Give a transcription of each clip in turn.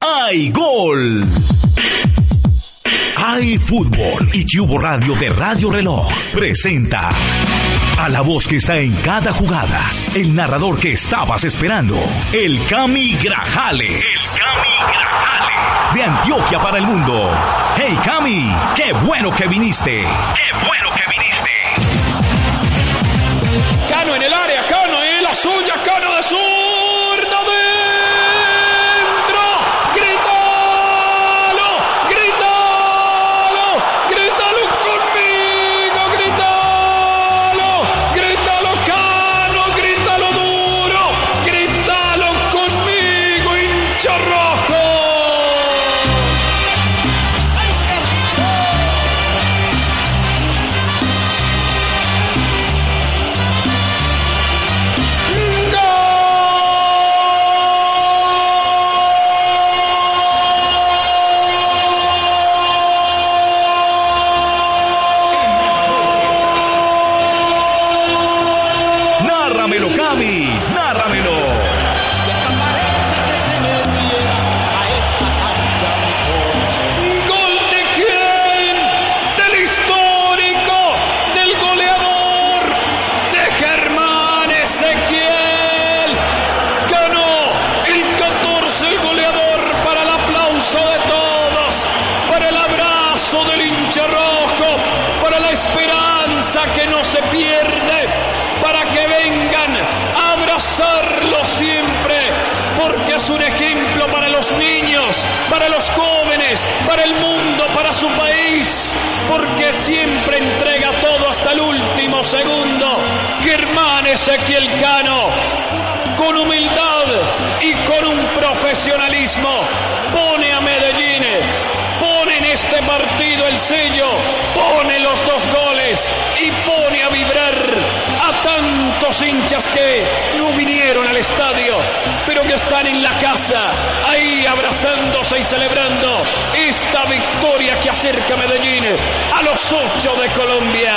¡Hay gol! Hay fútbol y Cubo Radio de Radio Reloj presenta a la voz que está en cada jugada, el narrador que estabas esperando, el Cami Grajales. El Cami Grajales. De Antioquia para el mundo. Hey Cami, qué bueno que viniste. Qué bueno que viniste. Cano en el área, Cano en la esperanza que no se pierde, para que vengan a abrazarlo siempre, porque es un ejemplo para los niños, para los jóvenes, para el mundo, para su país, porque siempre entrega todo hasta el último segundo. Germán Ezequiel Cano, con humildad y con un profesionalismo, pone a Medellín, este partido el sello, pone los dos goles y pone a vibrar a tantos hinchas que no vinieron al estadio, pero que están en la casa, ahí abrazándose y celebrando esta victoria que acerca a Medellín a los ocho de Colombia.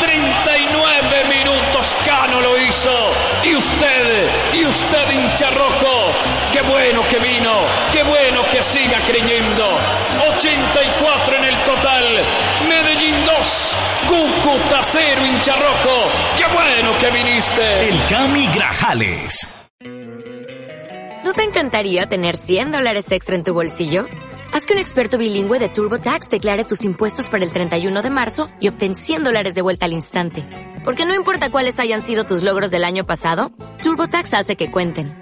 39 minutos Cano lo hizo. Y usted, y usted hincha rojo, qué bueno que vino, qué bueno que siga creyendo. 84 en el total, Medellín 2, Cúcuta 0 hincha rojo, qué bueno que viniste. El Cami Grajales. ¿No te encantaría tener 100 dólares extra en tu bolsillo? Haz que un experto bilingüe de TurboTax declare tus impuestos para el 31 de marzo y obtén 100 dólares de vuelta al instante. Porque no importa cuáles hayan sido tus logros del año pasado, TurboTax hace que cuenten.